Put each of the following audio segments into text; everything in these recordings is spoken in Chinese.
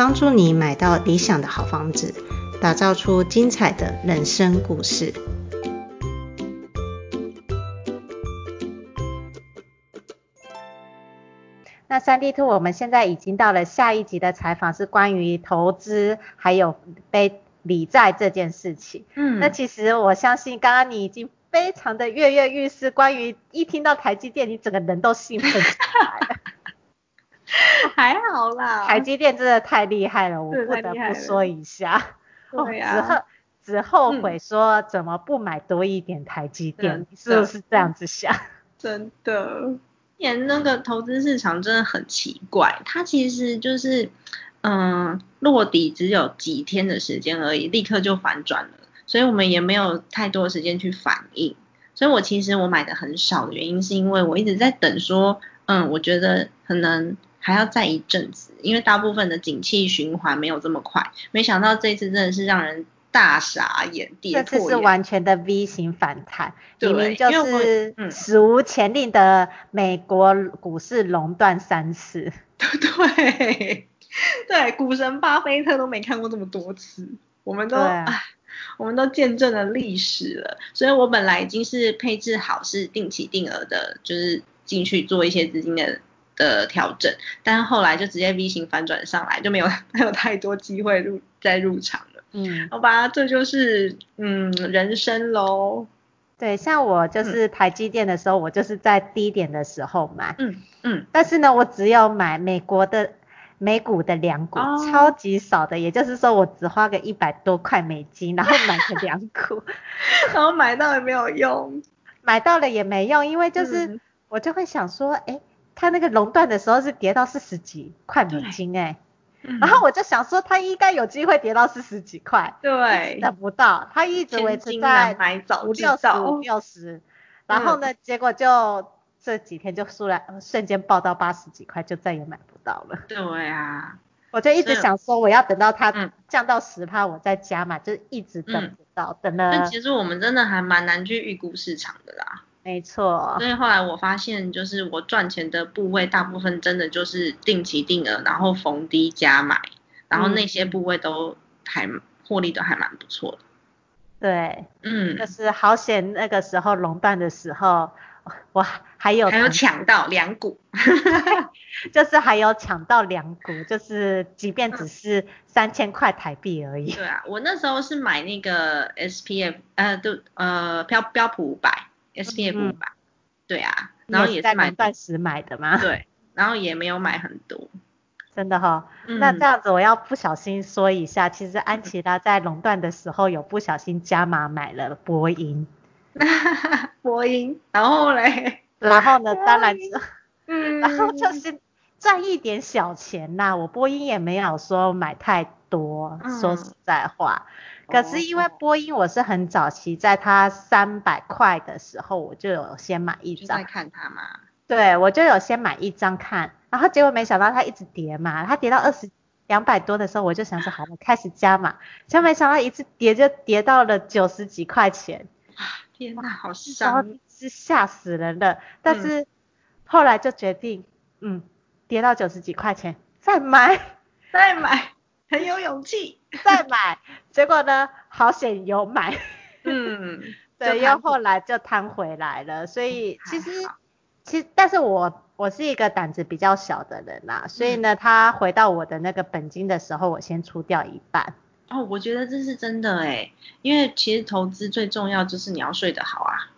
帮助你买到理想的好房子，打造出精彩的人生故事。那三 D Two，我们现在已经到了下一集的采访，是关于投资还有背理债这件事情。嗯，那其实我相信，刚刚你已经非常的跃跃欲试，关于一听到台积电，你整个人都兴奋起来了。还好啦，台积电真的太厉害了，我不得不说一下。对呀、啊，只后只后悔说怎么不买多一点台积电，嗯、是不是这样子想？真的，年那个投资市场真的很奇怪，它其实就是嗯落底只有几天的时间而已，立刻就反转了，所以我们也没有太多的时间去反应。所以我其实我买的很少的原因，是因为我一直在等说，嗯，我觉得可能。还要再一阵子，因为大部分的景气循环没有这么快。没想到这次真的是让人大傻眼，跌破眼。这次是完全的 V 型反弹，明明就是史无前例的美国股市垄断三次。对，对，股神巴菲特都没看过这么多次，我们都，啊、我们都见证了历史了。所以我本来已经是配置好是定期定额的，就是进去做一些资金的。的调整，但是后来就直接 V 型反转上来，就没有 没有太多机会入再入场了。嗯，好吧，这就是嗯人生喽。对，像我就是台积电的时候，嗯、我就是在低点的时候买。嗯嗯。但是呢，我只有买美国的美股的两股，哦，超级少的，也就是说我只花个一百多块美金，然后买了两股，然后买到也没有用，买到了也没用，因为就是、嗯、我就会想说，哎。它那个熔断的时候是跌到四十几块美金哎、嗯，然后我就想说它应该有机会跌到四十几块，对，等不到，它一直维持在五六十五六十，然后呢，结果就这几天就突然瞬间爆到八十几块，就再也买不到了。对啊，我就一直想说我要等到它降到十趴我再加码，就一直等不到，嗯、等了。但其实我们真的还蛮难去预估市场的啦。没错，所以后来我发现，就是我赚钱的部位大部分真的就是定期定额，然后逢低加买，然后那些部位都还获利都还蛮不错的。对，嗯，就是好险那个时候垄断的时候，我还有还有抢到两股，就是还有抢到两股，就是即便只是三千块台币而已。对啊，我那时候是买那个 SPF，呃，都呃标标普五百。S P F 五百，对啊，然后也是买钻石买的吗？对，然后也没有买很多，真的哈、哦嗯。那这样子我要不小心说一下，其实安琪拉在垄断的时候有不小心加码买了波音，波音，然后嘞，然后呢，当然，嗯，然后就是赚一点小钱呐，我波音也没有说买太多，嗯、说实在话。可是因为波音，我是很早期，在它三百块的时候，我就有先买一张。在看它嘛。对，我就有先买一张看，然后结果没想到它一直跌嘛，它跌到二十两百多的时候，我就想说好，我开始加码，结果没想到一次跌就跌到了九十几块钱。天哪，好伤！是吓死人了。但是后来就决定，嗯，嗯跌到九十几块钱再买，再买。很有勇气 再买，结果呢，好险有买，嗯，对，又后来就摊回来了，所以其实其实，但是我我是一个胆子比较小的人啦，所以呢，他回到我的那个本金的时候，我先出掉一半。哦，我觉得这是真的诶，因为其实投资最重要就是你要睡得好啊，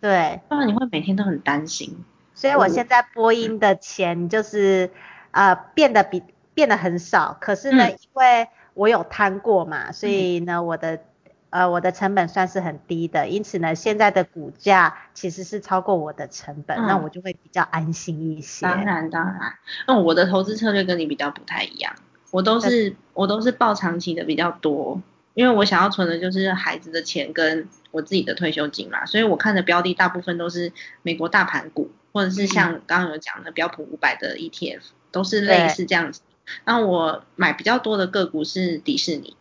对，不然你会每天都很担心。所以我现在播音的钱就是呃变得比。变得很少，可是呢，嗯、因为我有摊过嘛，所以呢，我的呃我的成本算是很低的，因此呢，现在的股价其实是超过我的成本，嗯、那我就会比较安心一些。当然当然，嗯，我的投资策略跟你比较不太一样，我都是我都是抱长期的比较多，因为我想要存的就是孩子的钱跟我自己的退休金嘛，所以我看的标的大部分都是美国大盘股，或者是像刚刚有讲的标普五百的 ETF，都是类似这样子。然后我买比较多的个股是迪士尼，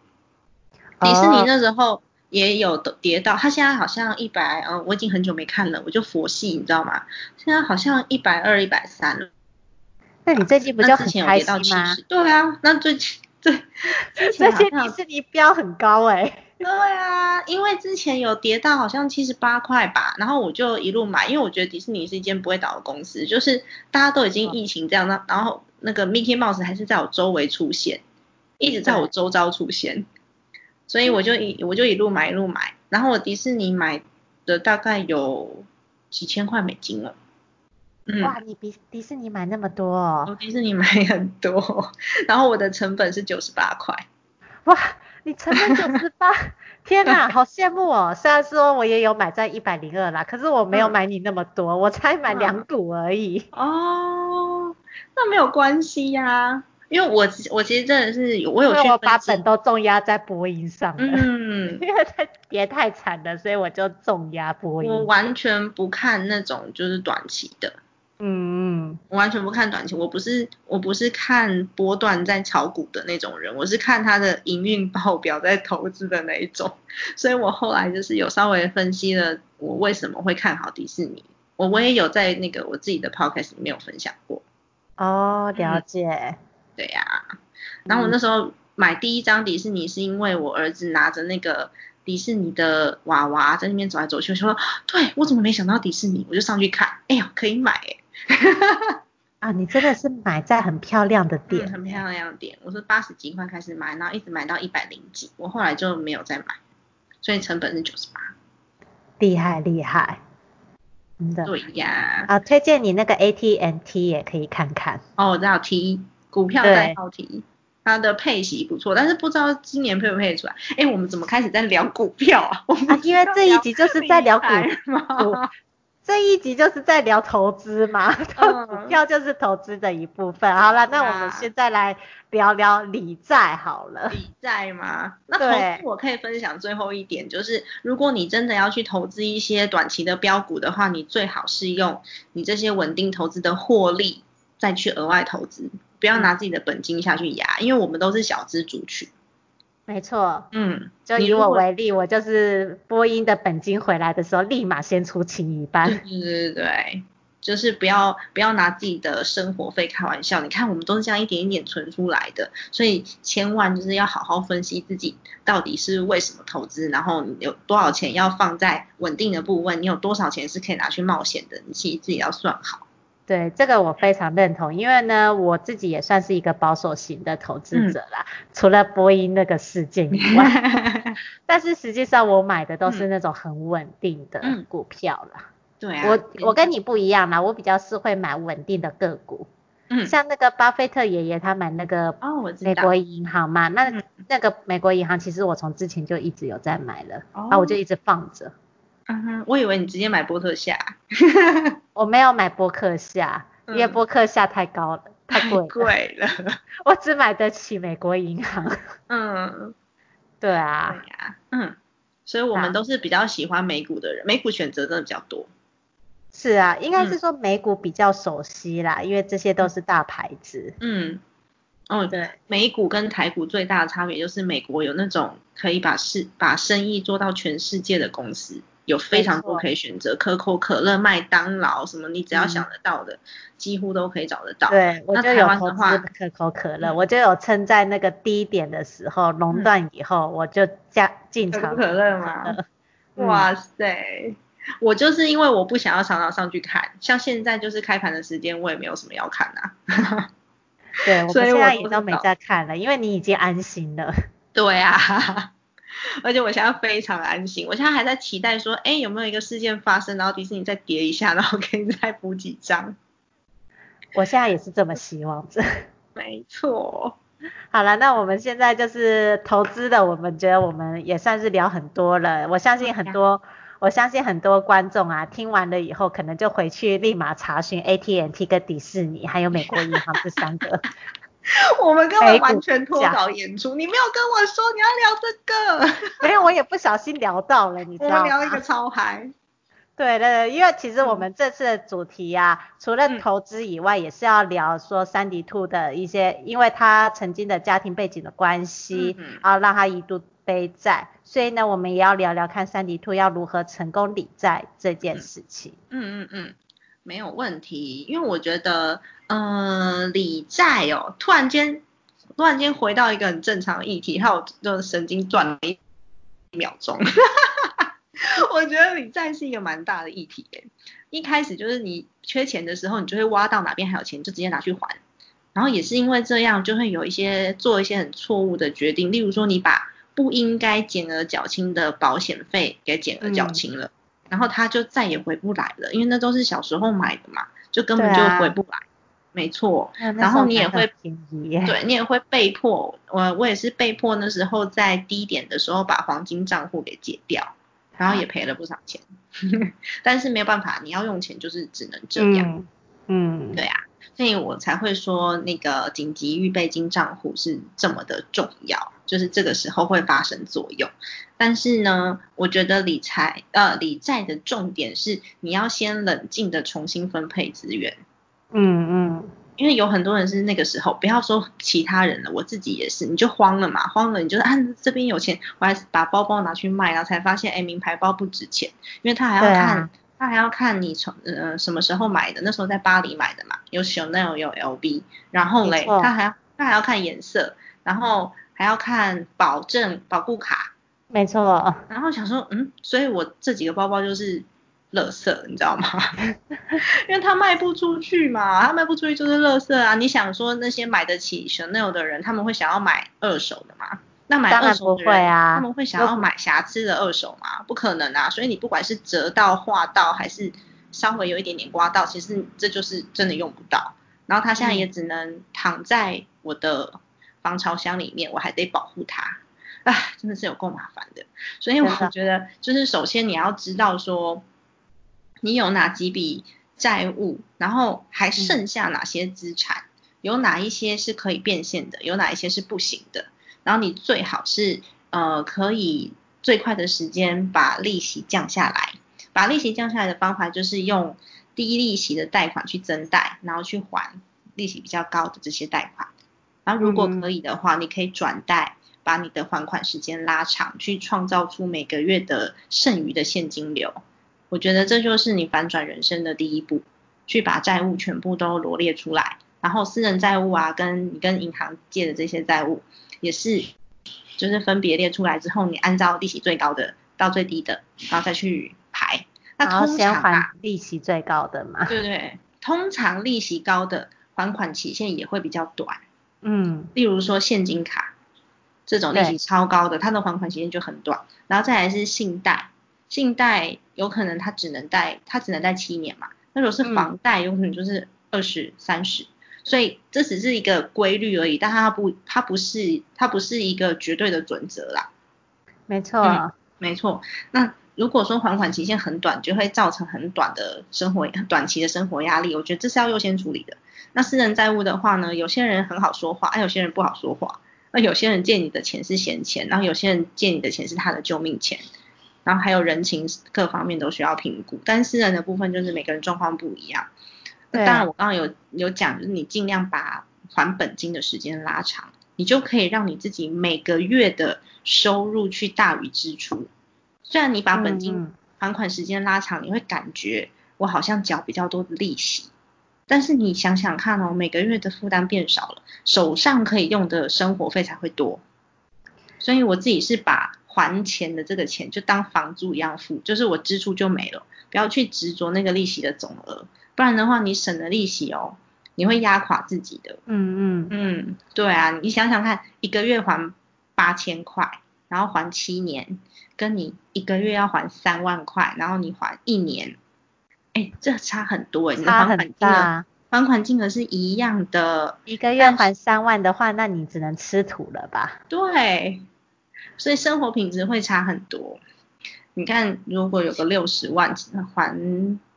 迪士尼那时候也有跌到，它现在好像一百，嗯，我已经很久没看了，我就佛系，你知道吗？现在好像一百二、一百三了。那你最近不就很开心吗？对啊，那最近对，之前迪士尼标很高哎、欸。对啊，因为之前有跌到好像七十八块吧，然后我就一路买，因为我觉得迪士尼是一间不会倒的公司，就是大家都已经疫情这样，那、哦、然后那个 Mickey Mouse 还是在我周围出现，一直在我周遭出现，所以我就一我就一路买一路买，然后我迪士尼买的大概有几千块美金了。嗯、哇，你比迪士尼买那么多哦？我迪士尼买很多，然后我的成本是九十八块。哇！你成本九十八，天哪，好羡慕哦！虽然说我也有买在一百零二啦，可是我没有买你那么多，嗯、我才买两股而已。哦，那没有关系呀、啊，因为我我其实真的是我有去，把本都重压在播音上了。嗯，因为太跌太惨了，所以我就重压播音。我完全不看那种就是短期的。嗯嗯，我完全不看短期，我不是我不是看波段在炒股的那种人，我是看他的营运报表在投资的那一种，所以我后来就是有稍微分析了我为什么会看好迪士尼，我我也有在那个我自己的 podcast 里面有分享过。哦，了解。嗯、对呀、啊，然后我那时候买第一张迪士尼是因为我儿子拿着那个迪士尼的娃娃在那边走来走去，我说对，我怎么没想到迪士尼，我就上去看，哎呀可以买哎。啊，你真的是买在很漂亮的店，嗯、很漂亮的店。我是八十几块开始买，然后一直买到一百零几，我后来就没有再买，所以成本是九十八。厉害厉害，真的。对呀。啊，推荐你那个 AT&T 也可以看看。哦，我知道 T 股票代号 T，它的配息不错，但是不知道今年配不配出来。哎，我们怎么开始在聊股票啊？啊，因为这一集就是在聊股嘛。这一集就是在聊投资嘛，股票就是投资的一部分。好了，那我们现在来聊聊理债好了。理债吗？那投资我可以分享最后一点，就是如果你真的要去投资一些短期的标股的话，你最好是用你这些稳定投资的获利再去额外投资，不要拿自己的本金下去压，因为我们都是小资族群。没错，嗯，就以我为例，我就是播音的本金回来的时候，立马先出清一半。对对对，就是不要不要拿自己的生活费开玩笑。你看，我们都是这样一点一点存出来的，所以千万就是要好好分析自己到底是为什么投资，然后有多少钱要放在稳定的部分，你有多少钱是可以拿去冒险的，你其实自己要算好。对，这个我非常认同，因为呢，我自己也算是一个保守型的投资者啦，嗯、除了波音那个事件以外，但是实际上我买的都是那种很稳定的股票啦。嗯、对啊，我我跟你不一样啦，我比较是会买稳定的个股。嗯，像那个巴菲特爷爷他买那个美国银行嘛，哦、那那个美国银行其实我从之前就一直有在买了，啊、哦，我就一直放着。嗯哼，我以为你直接买波特夏。我没有买波克夏，因为波克夏太高了，嗯、太贵了。贵了。我只买得起美国银行。嗯，对啊。对啊。嗯，所以我们都是比较喜欢美股的人，美股选择真的比较多。是啊，应该是说美股比较熟悉啦，嗯、因为这些都是大牌子。嗯。哦，对，美股跟台股最大的差别就是美国有那种可以把事把生意做到全世界的公司。有非常多可以选择，可口可乐、麦当劳什么，你只要想得到的，嗯、几乎都可以找得到。对，我就有投资可口可乐，我就有趁在那个低点的时候熔断以后，我就加进场。可口可乐吗？嗯、哇塞，我就是因为我不想要常常上去看，像现在就是开盘的时间，我也没有什么要看啊。对，我们现在也都没在看了，因为你已经安心了。对啊。而且我现在非常安心，我现在还在期待说，哎，有没有一个事件发生，然后迪士尼再叠一下，然后可以再补几张。我现在也是这么希望着。没错。好了，那我们现在就是投资的，我们觉得我们也算是聊很多了。我相信很多，我相信很多观众啊，听完了以后，可能就回去立马查询 AT&T 跟迪士尼，还有美国银行这三个。我们根本完全脱稿演出，你没有跟我说你要聊这个。没有，我也不小心聊到了，你知道吗？我们聊一个超嗨。对对对，因为其实我们这次的主题啊，嗯、除了投资以外，也是要聊说三迪兔的一些，因为他曾经的家庭背景的关系，嗯嗯，然后让他一度背债，所以呢，我们也要聊聊看三迪兔要如何成功理债这件事情。嗯嗯嗯，没有问题，因为我觉得，呃，理债哦，突然间，突然间回到一个很正常的议题，还有就神经转了一秒钟。我觉得理债是一个蛮大的议题诶，一开始就是你缺钱的时候，你就会挖到哪边还有钱，就直接拿去还。然后也是因为这样，就会有一些做一些很错误的决定，例如说你把不应该减额缴清的保险费给减额缴清了，嗯、然后他就再也回不来了，因为那都是小时候买的嘛，就根本就回不来。啊、没错，然后你也会，对，你也会被迫，我我也是被迫那时候在低点的时候把黄金账户给解掉。然后也赔了不少钱，但是没有办法，你要用钱就是只能这样。嗯，嗯对啊，所以我才会说那个紧急预备金账户是这么的重要，就是这个时候会发生作用。但是呢，我觉得理财呃理债的重点是你要先冷静的重新分配资源。嗯嗯。因为有很多人是那个时候，不要说其他人了，我自己也是，你就慌了嘛，慌了，你就啊这边有钱，我还把包包拿去卖，然后才发现，哎，名牌包不值钱，因为他还要看，啊、他还要看你从呃什么时候买的，那时候在巴黎买的嘛，有 Chanel 有 LV，然后嘞，他还要他还要看颜色，然后还要看保证保固卡，没错，然后想说，嗯，所以我这几个包包就是。垃圾，你知道吗？因为他卖不出去嘛，他卖不出去就是垃圾啊。你想说那些买得起 Chanel 的人，他们会想要买二手的吗？那买二手的人，啊、他们会想要买瑕疵的二手吗？不可能啊。所以你不管是折到、划到，还是稍微有一点点刮到，其实这就是真的用不到。然后他现在也只能躺在我的防潮箱里面，我还得保护它。唉，真的是有够麻烦的。所以我觉得，就是首先你要知道说。你有哪几笔债务，然后还剩下哪些资产？有哪一些是可以变现的？有哪一些是不行的？然后你最好是呃可以最快的时间把利息降下来。把利息降下来的方法就是用低利息的贷款去增贷，然后去还利息比较高的这些贷款。然后如果可以的话，你可以转贷，把你的还款时间拉长，去创造出每个月的剩余的现金流。我觉得这就是你反转人生的第一步，去把债务全部都罗列出来，然后私人债务啊，跟你跟银行借的这些债务，也是，就是分别列出来之后，你按照利息最高的到最低的，然后再去排。那通常啊，利息最高的嘛。对对，通常利息高的还款期限也会比较短。嗯。例如说现金卡，这种利息超高的，它的还款期限就很短。然后再来是信贷。信贷有可能他只能贷，他只能贷七年嘛。那如果是房贷，有可能就是二十三十。所以这只是一个规律而已，但它不，它不是，它不是一个绝对的准则啦。没错，嗯，没错。那如果说还款期限很短，就会造成很短的生活，短期的生活压力。我觉得这是要优先处理的。那私人债务的话呢，有些人很好说话，啊，有些人不好说话。那有些人借你的钱是闲钱，然后有些人借你的钱是他的救命钱。然后还有人情各方面都需要评估，但私人的部分就是每个人状况不一样。那当然我刚刚有有讲，就是你尽量把还本金的时间拉长，你就可以让你自己每个月的收入去大于支出。虽然你把本金还款时间拉长，你会感觉我好像缴比较多的利息，但是你想想看哦，每个月的负担变少了，手上可以用的生活费才会多。所以我自己是把。还钱的这个钱就当房租一样付，就是我支出就没了，不要去执着那个利息的总额，不然的话你省了利息哦，你会压垮自己的。嗯嗯嗯，对啊，你想想看，一个月还八千块，然后还七年，跟你一个月要还三万块，然后你还一年，哎，这差很多哎，你的还款金额，还款金额是一样的，一个月还三万的话，那你只能吃土了吧？对。所以生活品质会差很多。你看，如果有个六十万还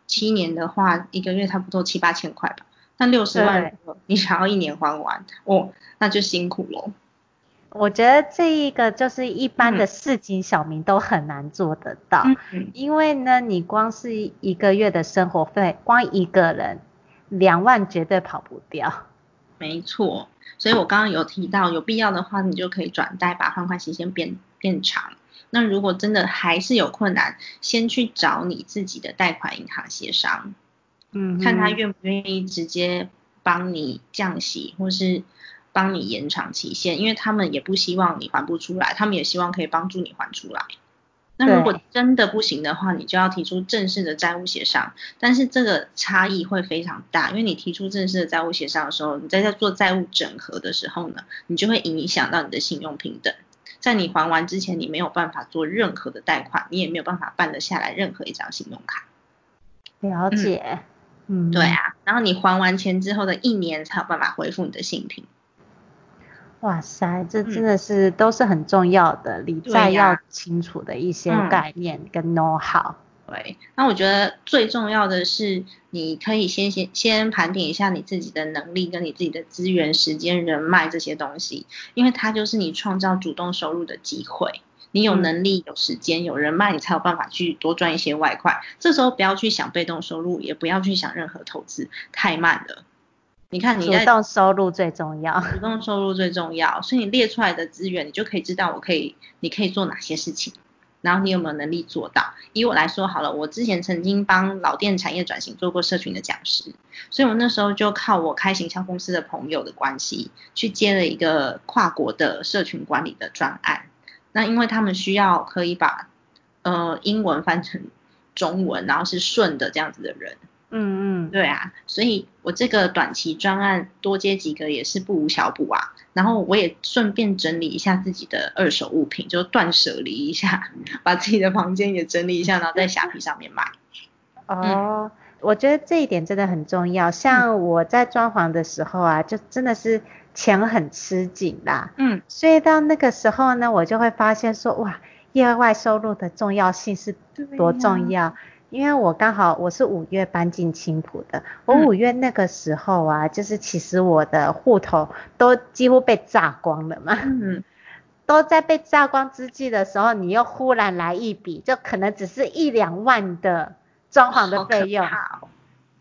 七年的话，一个月差不多七八千块吧。那六十万你想要一年还完，哦，那就辛苦喽。我觉得这一个就是一般的市井小民都很难做得到，嗯、因为呢，你光是一个月的生活费，光一个人两万绝对跑不掉。没错，所以我刚刚有提到，有必要的话，你就可以转贷，把还款期限变变长。那如果真的还是有困难，先去找你自己的贷款银行协商，嗯，看他愿不愿意直接帮你降息，或是。帮你延长期限，因为他们也不希望你还不出来，他们也希望可以帮助你还出来。那如果真的不行的话，你就要提出正式的债务协商，但是这个差异会非常大，因为你提出正式的债务协商的时候，你在在做债务整合的时候呢，你就会影响到你的信用平等，在你还完之前，你没有办法做任何的贷款，你也没有办法办得下来任何一张信用卡。了解，嗯，对啊，然后你还完钱之后的一年才有办法恢复你的信评。哇塞，这真的是都是很重要的，理财要清楚的一些概念跟 know how。对，那我觉得最重要的是，你可以先先先盘点一下你自己的能力跟你自己的资源、时间、人脉这些东西，因为它就是你创造主动收入的机会。你有能力、有时间、有人脉，你才有办法去多赚一些外快。这时候不要去想被动收入，也不要去想任何投资，太慢了。你看你，你主动收入最重要，主动收入最重要，所以你列出来的资源，你就可以知道我可以，你可以做哪些事情，然后你有没有能力做到。以我来说好了，我之前曾经帮老店产业转型做过社群的讲师，所以我那时候就靠我开行销公司的朋友的关系，去接了一个跨国的社群管理的专案。那因为他们需要可以把呃英文翻成中文，然后是顺的这样子的人。嗯嗯，对啊，所以我这个短期专案多接几个也是不无小补啊。然后我也顺便整理一下自己的二手物品，就断舍离一下，把自己的房间也整理一下，然后在虾皮上面卖。哦，嗯、我觉得这一点真的很重要。像我在装潢的时候啊，就真的是钱很吃紧啦。嗯，所以到那个时候呢，我就会发现说，哇，业外收入的重要性是多重要。因为我刚好我是五月搬进青浦的，我五月那个时候啊，嗯、就是其实我的户头都几乎被炸光了嘛，嗯，都在被炸光之际的时候，你又忽然来一笔，就可能只是一两万的装潢的费用，哦、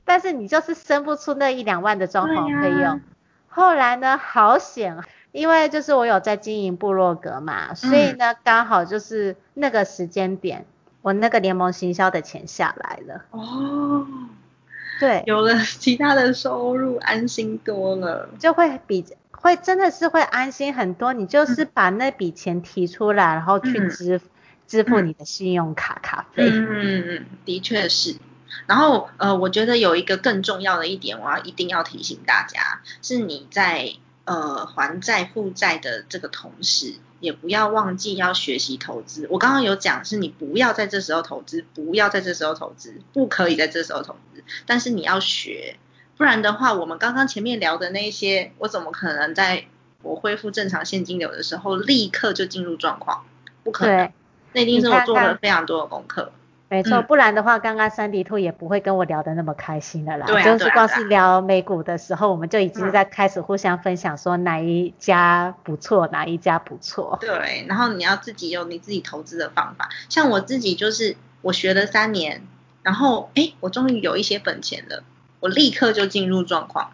但是你就是生不出那一两万的装潢费用。啊、后来呢，好险，因为就是我有在经营部落格嘛，所以呢，刚、嗯、好就是那个时间点。我那个联盟行销的钱下来了哦，对，有了其他的收入，安心多了，就会比会真的是会安心很多。你就是把那笔钱提出来，嗯、然后去支、嗯、支付你的信用卡卡费。嗯嗯嗯，的确是。然后呃，我觉得有一个更重要的一点，我要一定要提醒大家，是你在呃还债负债的这个同时。也不要忘记要学习投资。我刚刚有讲，是你不要在这时候投资，不要在这时候投资，不可以在这时候投资。但是你要学，不然的话，我们刚刚前面聊的那些，我怎么可能在我恢复正常现金流的时候立刻就进入状况？不可能，那一定是我做了非常多的功课。没错，不然的话，刚刚三迪兔也不会跟我聊得那么开心的啦。对、啊，就是光是聊美股的时候，我们就已经在开始互相分享说哪一家不错，哪一家不错。对，然后你要自己有你自己投资的方法。像我自己就是，我学了三年，然后哎，我终于有一些本钱了，我立刻就进入状况。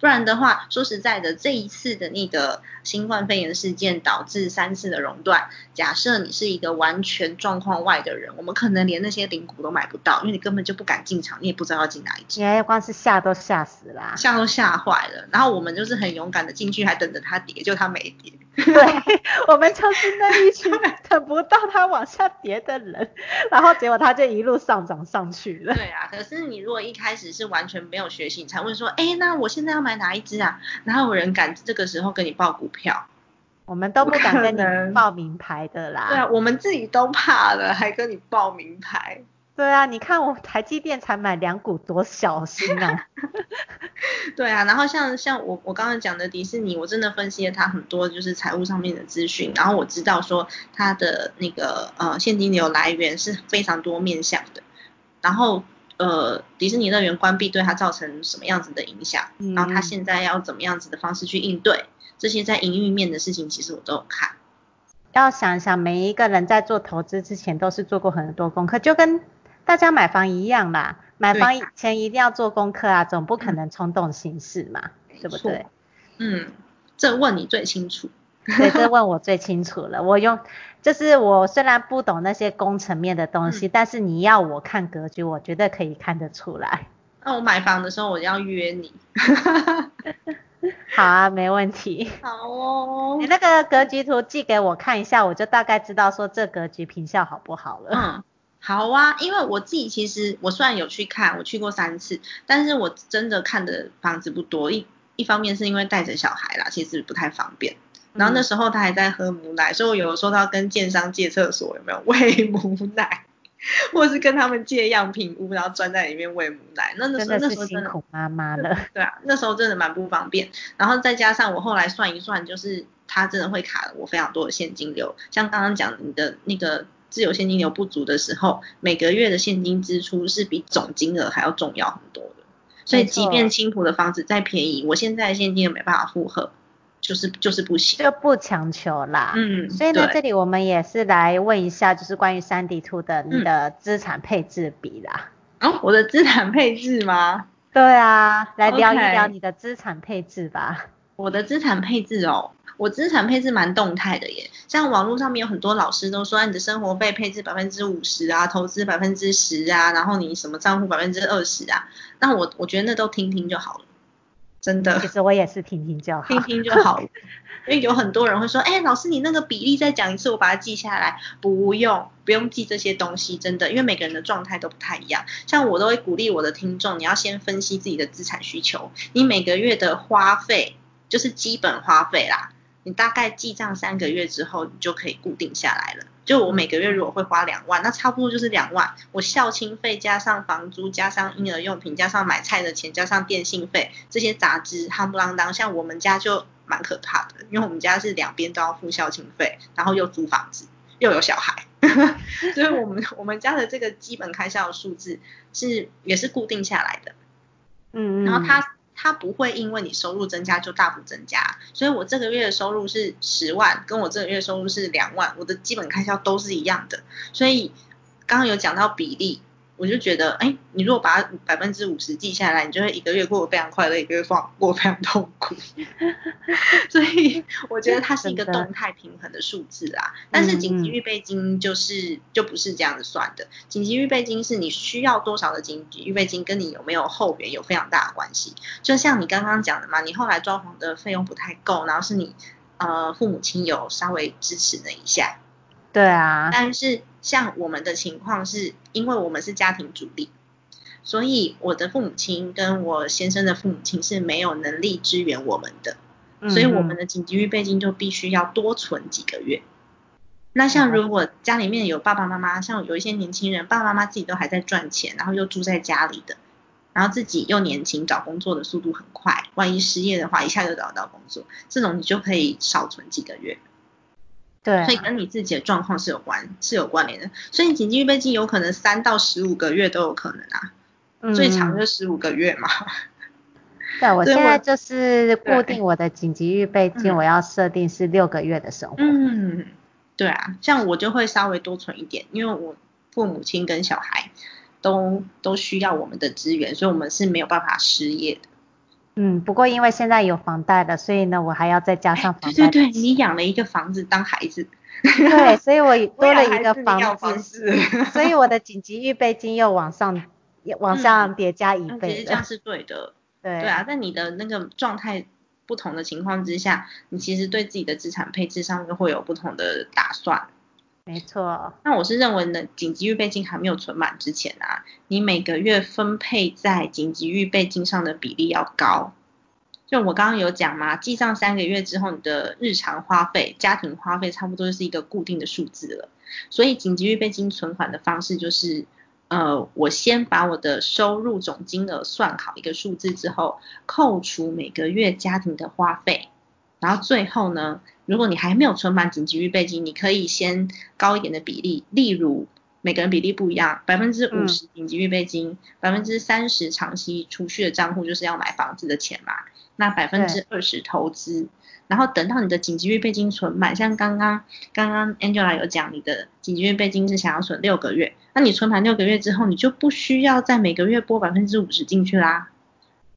不然的话，说实在的，这一次的那个新冠肺炎事件导致三次的熔断。假设你是一个完全状况外的人，我们可能连那些零股都买不到，因为你根本就不敢进场，你也不知道要进哪一只。哎，光是吓都吓死了，吓都吓坏了。然后我们就是很勇敢的进去，还等着它跌，就它没跌。对，我们就是那一群等不到它往下跌的人，然后结果它就一路上涨上去了。对啊，可是你如果一开始是完全没有学习，你才问说，哎，那我现在要买哪一只啊？哪有人敢这个时候跟你报股票？我们都不敢跟你报名牌的啦。对啊，我们自己都怕了，还跟你报名牌。对啊，你看我台积电才买两股，多小心啊！对啊，然后像像我我刚刚讲的迪士尼，我真的分析了它很多就是财务上面的资讯，然后我知道说它的那个呃现金流来源是非常多面向的，然后呃迪士尼乐园关闭对它造成什么样子的影响，嗯、然后它现在要怎么样子的方式去应对，这些在营运面的事情，其实我都有看。要想想每一个人在做投资之前都是做过很多功课，就跟大家买房一样啦，买房前一定要做功课啊，总不可能冲动行事嘛，嗯、对不对？嗯，这问你最清楚。对，这问我最清楚了。我用，就是我虽然不懂那些工程面的东西，嗯、但是你要我看格局，我绝对可以看得出来。那我买房的时候我要约你。好啊，没问题。好哦。你那个格局图寄给我看一下，我就大概知道说这格局坪效好不好了。嗯，好啊，因为我自己其实我虽然有去看，我去过三次，但是我真的看的房子不多。一一方面是因为带着小孩啦，其实不太方便。然后那时候他还在喝母奶，嗯、所以我有的时候他要跟建商借厕所，有没有 喂母奶，或是跟他们借样品屋，然后钻在里面喂母奶。那那时候真的是辛苦妈妈了。对啊，那时候真的蛮不方便。然后再加上我后来算一算，就是他真的会卡了我非常多的现金流。像刚刚讲你的那个自有现金流不足的时候，每个月的现金支出是比总金额还要重要很多的。所以即便青浦的房子再便宜，我现在的现金也没办法负荷。就是就是不行，就不强求啦。嗯，所以呢，这里我们也是来问一下，就是关于三 D Two 的你的资产配置比啦。嗯、哦，我的资产配置吗？对啊，来聊一聊你的资产配置吧。Okay. 我的资产配置哦，我资产配置蛮动态的耶。像网络上面有很多老师都说，你的生活费配置百分之五十啊，投资百分之十啊，然后你什么账户百分之二十啊，那我我觉得那都听听就好了。真的，其实我也是听听就好，听听就好。因为有很多人会说，哎、欸，老师你那个比例再讲一次，我把它记下来。不用，不用记这些东西，真的，因为每个人的状态都不太一样。像我都会鼓励我的听众，你要先分析自己的资产需求，你每个月的花费就是基本花费啦。你大概记账三个月之后，你就可以固定下来了。就我每个月如果会花两万，那差不多就是两万。我孝亲费加上房租，加上婴儿用品，加上买菜的钱，加上电信费，这些杂支夯不啷当。像我们家就蛮可怕的，因为我们家是两边都要付孝亲费，然后又租房子，又有小孩，所以我们我们家的这个基本开销的数字是也是固定下来的。嗯，然后他。它不会因为你收入增加就大幅增加，所以我这个月的收入是十万，跟我这个月收入是两万，我的基本开销都是一样的，所以刚刚有讲到比例。我就觉得，哎，你如果把它百分之五十记下来，你就会一个月过得非常快乐，一个月过过得非常痛苦。所以我觉得它是一个动态平衡的数字啦。但是紧急预备金就是、嗯、就不是这样子算的。紧急预备金是你需要多少的紧急预备金，跟你有没有后援有非常大的关系。就像你刚刚讲的嘛，你后来装潢的费用不太够，然后是你呃父母亲有稍微支持了一下。对啊，但是像我们的情况是，因为我们是家庭主力，所以我的父母亲跟我先生的父母亲是没有能力支援我们的，嗯、所以我们的紧急预备金就必须要多存几个月。那像如果家里面有爸爸妈妈，像有一些年轻人，爸爸妈妈自己都还在赚钱，然后又住在家里的，然后自己又年轻，找工作的速度很快，万一失业的话，一下就找到工作，这种你就可以少存几个月。对、啊，所以跟你自己的状况是有关是有关联的，所以你紧急预备金有可能三到十五个月都有可能啊，嗯、最长就十五个月嘛。对，我 现在就是固定我的紧急预备金，我要设定是六个月的生活。嗯，对啊，像我就会稍微多存一点，因为我父母亲跟小孩都都需要我们的资源，所以我们是没有办法失业的。嗯，不过因为现在有房贷了，所以呢，我还要再加上房贷。对对对，你养了一个房子当孩子。对，所以我多了一个房子，所以我的紧急预备金又往上，往上叠加一倍。其实这样是对的。对。对啊，在你的那个状态不同的情况之下，你其实对自己的资产配置上面会有不同的打算。没错。那我是认为呢，紧急预备金还没有存满之前啊，你每个月分配在紧急预备金上的比例要高。就我刚刚有讲嘛，记账三个月之后，你的日常花费、家庭花费差不多就是一个固定的数字了。所以紧急预备金存款的方式就是，呃，我先把我的收入总金额算好一个数字之后，扣除每个月家庭的花费，然后最后呢，如果你还没有存满紧急预备金，你可以先高一点的比例，例如。每个人比例不一样，百分之五十紧急预备金，百分之三十长期储蓄的账户就是要买房子的钱嘛，那百分之二十投资，然后等到你的紧急预备金存满，像刚刚刚刚 Angela 有讲，你的紧急预备金是想要存六个月，那你存满六个月之后，你就不需要再每个月拨百分之五十进去啦，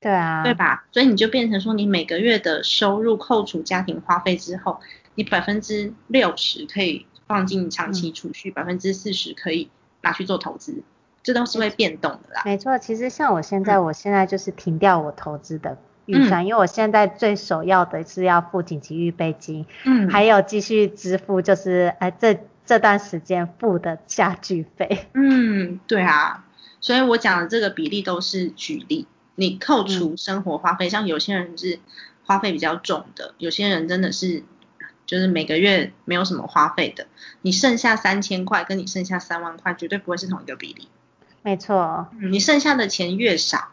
对啊，对吧？所以你就变成说，你每个月的收入扣除家庭花费之后，你百分之六十可以。放进长期储蓄，百分之四十可以拿去做投资，这都是会变动的啦。没错，其实像我现在，嗯、我现在就是停掉我投资的预算，嗯、因为我现在最首要的是要付紧急预备金，嗯，还有继续支付就是呃这这段时间付的家具费。嗯，对啊，所以我讲的这个比例都是举例，你扣除生活花费，嗯、像有些人是花费比较重的，有些人真的是。就是每个月没有什么花费的，你剩下三千块，跟你剩下三万块绝对不会是同一个比例。没错，你剩下的钱越少，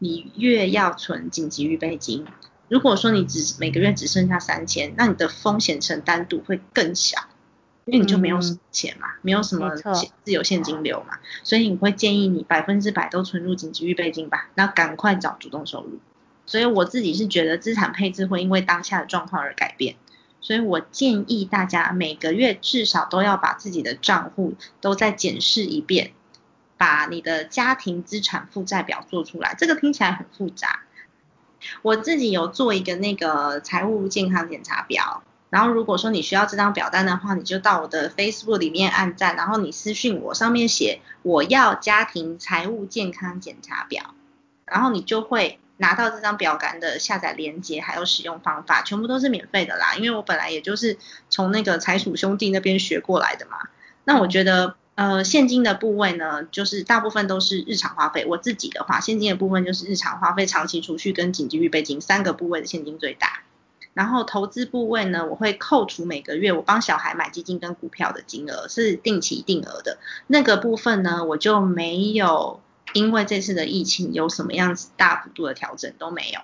你越要存紧急预备金。如果说你只每个月只剩下三千，那你的风险承担度会更小，因为你就没有什么钱嘛，嗯、没有什么自由现金流嘛，所以你会建议你百分之百都存入紧急预备金吧，那赶快找主动收入。所以我自己是觉得资产配置会因为当下的状况而改变。所以我建议大家每个月至少都要把自己的账户都再检视一遍，把你的家庭资产负债表做出来。这个听起来很复杂，我自己有做一个那个财务健康检查表。然后如果说你需要这张表单的话，你就到我的 Facebook 里面按赞，然后你私讯我，上面写我要家庭财务健康检查表，然后你就会。拿到这张表格的下载链接，还有使用方法，全部都是免费的啦。因为我本来也就是从那个财鼠兄弟那边学过来的嘛。那我觉得，呃，现金的部位呢，就是大部分都是日常花费。我自己的话，现金的部分就是日常花费、长期储蓄跟紧急预备金三个部位的现金最大。然后投资部位呢，我会扣除每个月我帮小孩买基金跟股票的金额，是定期定额的。那个部分呢，我就没有。因为这次的疫情有什么样子大幅度的调整都没有，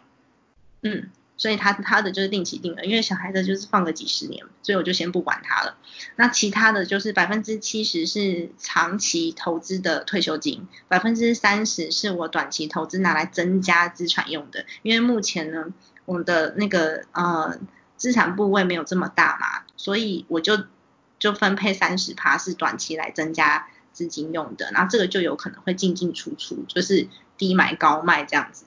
嗯，所以他他的就是定期定额，因为小孩子就是放个几十年，所以我就先不管他了。那其他的就是百分之七十是长期投资的退休金，百分之三十是我短期投资拿来增加资产用的，因为目前呢，我的那个呃资产部位没有这么大嘛，所以我就就分配三十趴是短期来增加。资金用的，然后这个就有可能会进进出出，就是低买高卖这样子。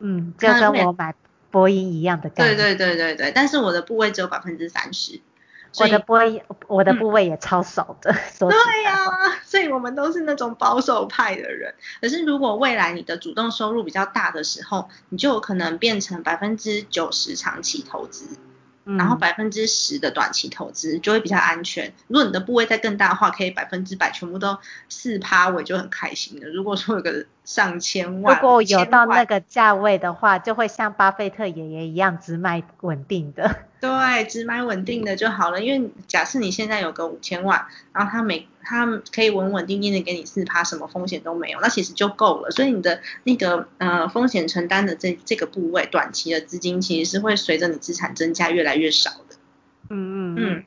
嗯，就跟我买波音一样的概念。对对对对对，但是我的部位只有百分之三十。我的波音，我的部位也超少的。嗯、对呀、啊，所以我们都是那种保守派的人。可是如果未来你的主动收入比较大的时候，你就有可能变成百分之九十长期投资。然后百分之十的短期投资就会比较安全。如果你的部位再更大的话，可以百分之百全部都四趴，我就很开心了。如果说有个上千万，如果有到那个价位的话，就会像巴菲特爷爷一样只买稳定的。对，只买稳定的就好了。因为假设你现在有个五千万，然后他每他可以稳稳定定的给你四趴，什么风险都没有，那其实就够了。所以你的那个呃风险承担的这这个部位，短期的资金其实是会随着你资产增加越来越少的。嗯嗯嗯。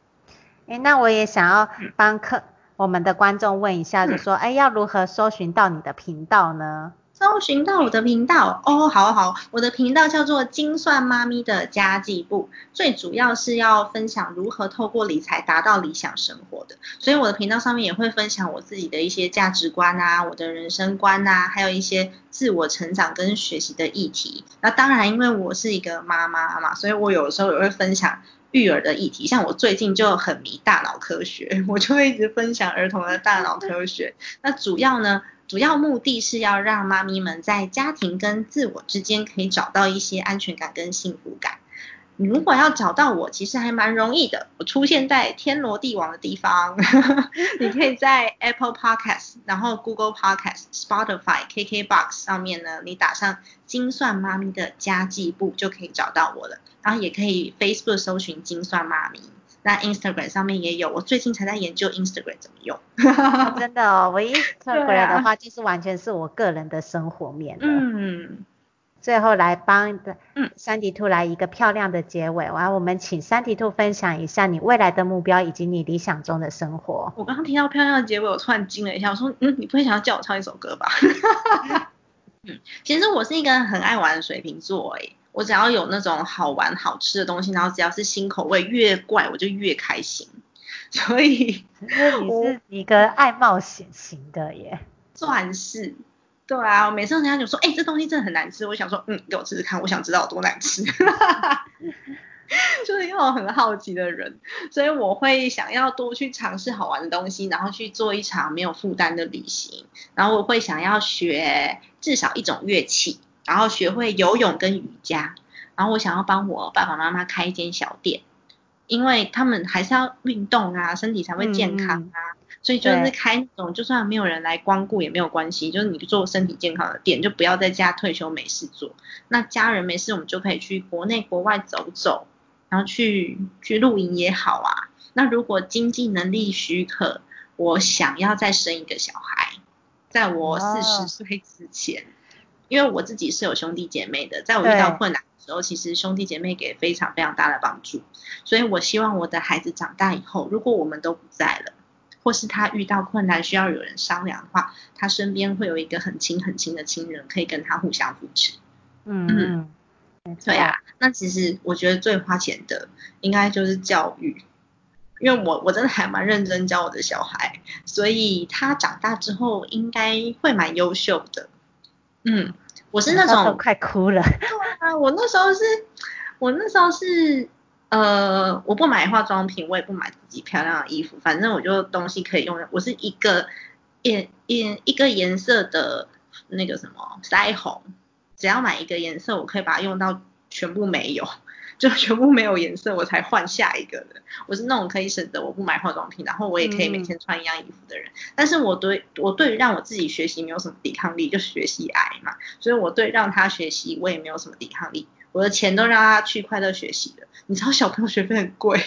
哎，那我也想要帮客、嗯、我们的观众问一下，就说 哎、嗯、要如何搜寻到你的频道呢？搜寻到我的频道。哦，好好，我的频道叫做精算妈咪的家计部，最主要是要分享如何透过理财达到理想生活的，所以我的频道上面也会分享我自己的一些价值观啊，我的人生观啊，还有一些自我成长跟学习的议题。那当然，因为我是一个妈妈嘛，所以我有的时候也会分享育儿的议题，像我最近就很迷大脑科学，我就会一直分享儿童的大脑科学。那主要呢，主要目的是要让妈咪们在家庭跟自我之间可以找到一些安全感跟幸福感。你如果要找到我，其实还蛮容易的。我出现在天罗地网的地方，你可以在 Apple Podcast，然后 Google Podcast、Spotify、KKBox 上面呢，你打上“精算妈咪的家计簿”就可以找到我了。然后也可以 Facebook 搜寻“精算妈咪”。那 Instagram 上面也有，我最近才在研究 Instagram 怎么用。哦、真的哦，我 Instagram 的话就是完全是我个人的生活面。嗯。最后来帮嗯珊迪兔来一个漂亮的结尾，完我们请珊迪兔分享一下你未来的目标以及你理想中的生活。我刚刚听到漂亮的结尾，我突然惊了一下，我说嗯，你不会想要叫我唱一首歌吧？嗯，其实我是一个很爱玩的水瓶座诶，我只要有那种好玩好吃的东西，然后只要是新口味，越怪我就越开心。所以，你是一个爱冒险型的耶，算是。对啊，我每次人家就说，哎、欸，这东西真的很难吃，我想说，嗯，给我吃吃看，我想知道有多难吃。就是因为我很好奇的人，所以我会想要多去尝试好玩的东西，然后去做一场没有负担的旅行。然后我会想要学至少一种乐器，然后学会游泳跟瑜伽。然后我想要帮我爸爸妈妈开一间小店，因为他们还是要运动啊，身体才会健康啊。嗯所以就是开那种，就算没有人来光顾也没有关系，就是你做身体健康的店，就不要在家退休没事做。那家人没事，我们就可以去国内国外走走，然后去去露营也好啊。那如果经济能力许可，我想要再生一个小孩，在我四十岁之前，因为我自己是有兄弟姐妹的，在我遇到困难的时候，其实兄弟姐妹给非常非常大的帮助。所以我希望我的孩子长大以后，如果我们都不在了。或是他遇到困难需要有人商量的话，他身边会有一个很亲很亲的亲人可以跟他互相扶持。嗯嗯，嗯对啊，那其实我觉得最花钱的应该就是教育，因为我我真的还蛮认真教我的小孩，所以他长大之后应该会蛮优秀的。嗯，我是那种快哭了。对啊，我那时候是，我那时候是。呃，我不买化妆品，我也不买自己漂亮的衣服，反正我就东西可以用。我是一个颜一一个颜色的那个什么腮红，只要买一个颜色，我可以把它用到全部没有，就全部没有颜色，我才换下一个的。我是那种可以省得我不买化妆品，然后我也可以每天穿一样衣服的人。嗯、但是我对我对于让我自己学习没有什么抵抗力，就学习癌嘛，所以我对让他学习我也没有什么抵抗力。我的钱都让他去快乐学习了，你知道小朋友学费很贵，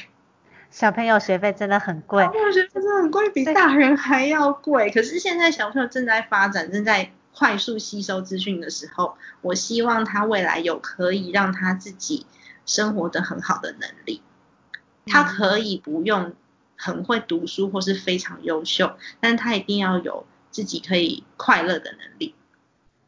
小朋友学费真的很贵，小朋友学费真的很贵，比大人还要贵。可是现在小朋友正在发展，正在快速吸收资讯的时候，我希望他未来有可以让他自己生活的很好的能力。他可以不用很会读书或是非常优秀，但他一定要有自己可以快乐的能力。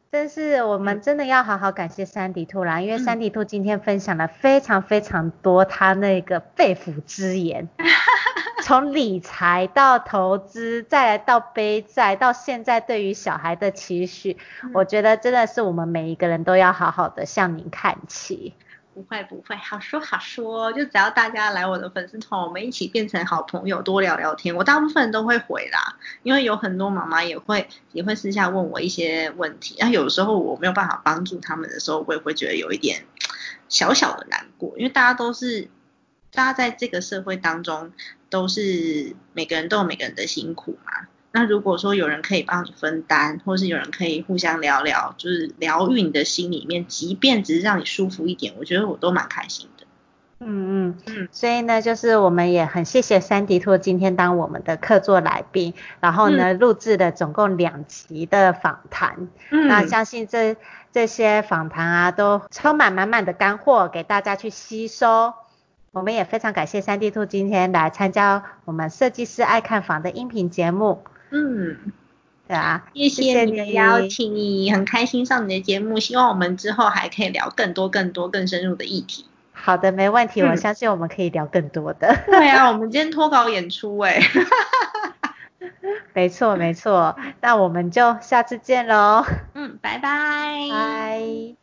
但是我们真的要好好感谢三迪兔啦，因为三迪兔今天分享了非常非常多他那个肺腑之言，从理财到投资，再来到背债，到现在对于小孩的期许，我觉得真的是我们每一个人都要好好的向您看齐。不会不会，好说好说，就只要大家来我的粉丝团，我们一起变成好朋友，多聊聊天。我大部分都会回啦，因为有很多妈妈也会也会私下问我一些问题，然后有时候我没有办法帮助他们的时候，我也会觉得有一点小小的难过，因为大家都是大家在这个社会当中都是每个人都有每个人的辛苦嘛。那如果说有人可以帮你分担，或是有人可以互相聊聊，就是疗愈你的心里面，即便只是让你舒服一点，我觉得我都蛮开心的。嗯嗯嗯，所以呢，就是我们也很谢谢三迪兔今天当我们的客座来宾，然后呢，录制了总共两集的访谈。嗯，那相信这这些访谈啊，都充满满满的干货给大家去吸收。我们也非常感谢三迪兔今天来参加我们设计师爱看房的音频节目。嗯，对啊，谢谢你的邀请，你很开心上你的节目，希望我们之后还可以聊更多更多更深入的议题。好的，没问题，嗯、我相信我们可以聊更多的。对啊，我们今天脱稿演出哎，没错没错，那我们就下次见喽。嗯，拜拜。拜。